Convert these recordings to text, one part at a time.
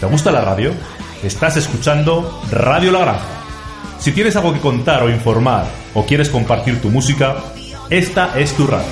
¿Te gusta la radio? Estás escuchando Radio La Granja. Si tienes algo que contar o informar o quieres compartir tu música, esta es tu radio.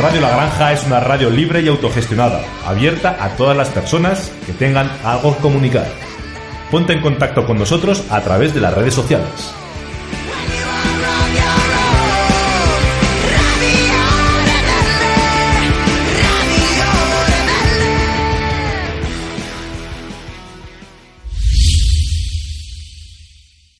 Radio La Granja es una radio libre y autogestionada, abierta a todas las personas que tengan algo que comunicar. Ponte en contacto con nosotros a través de las redes sociales.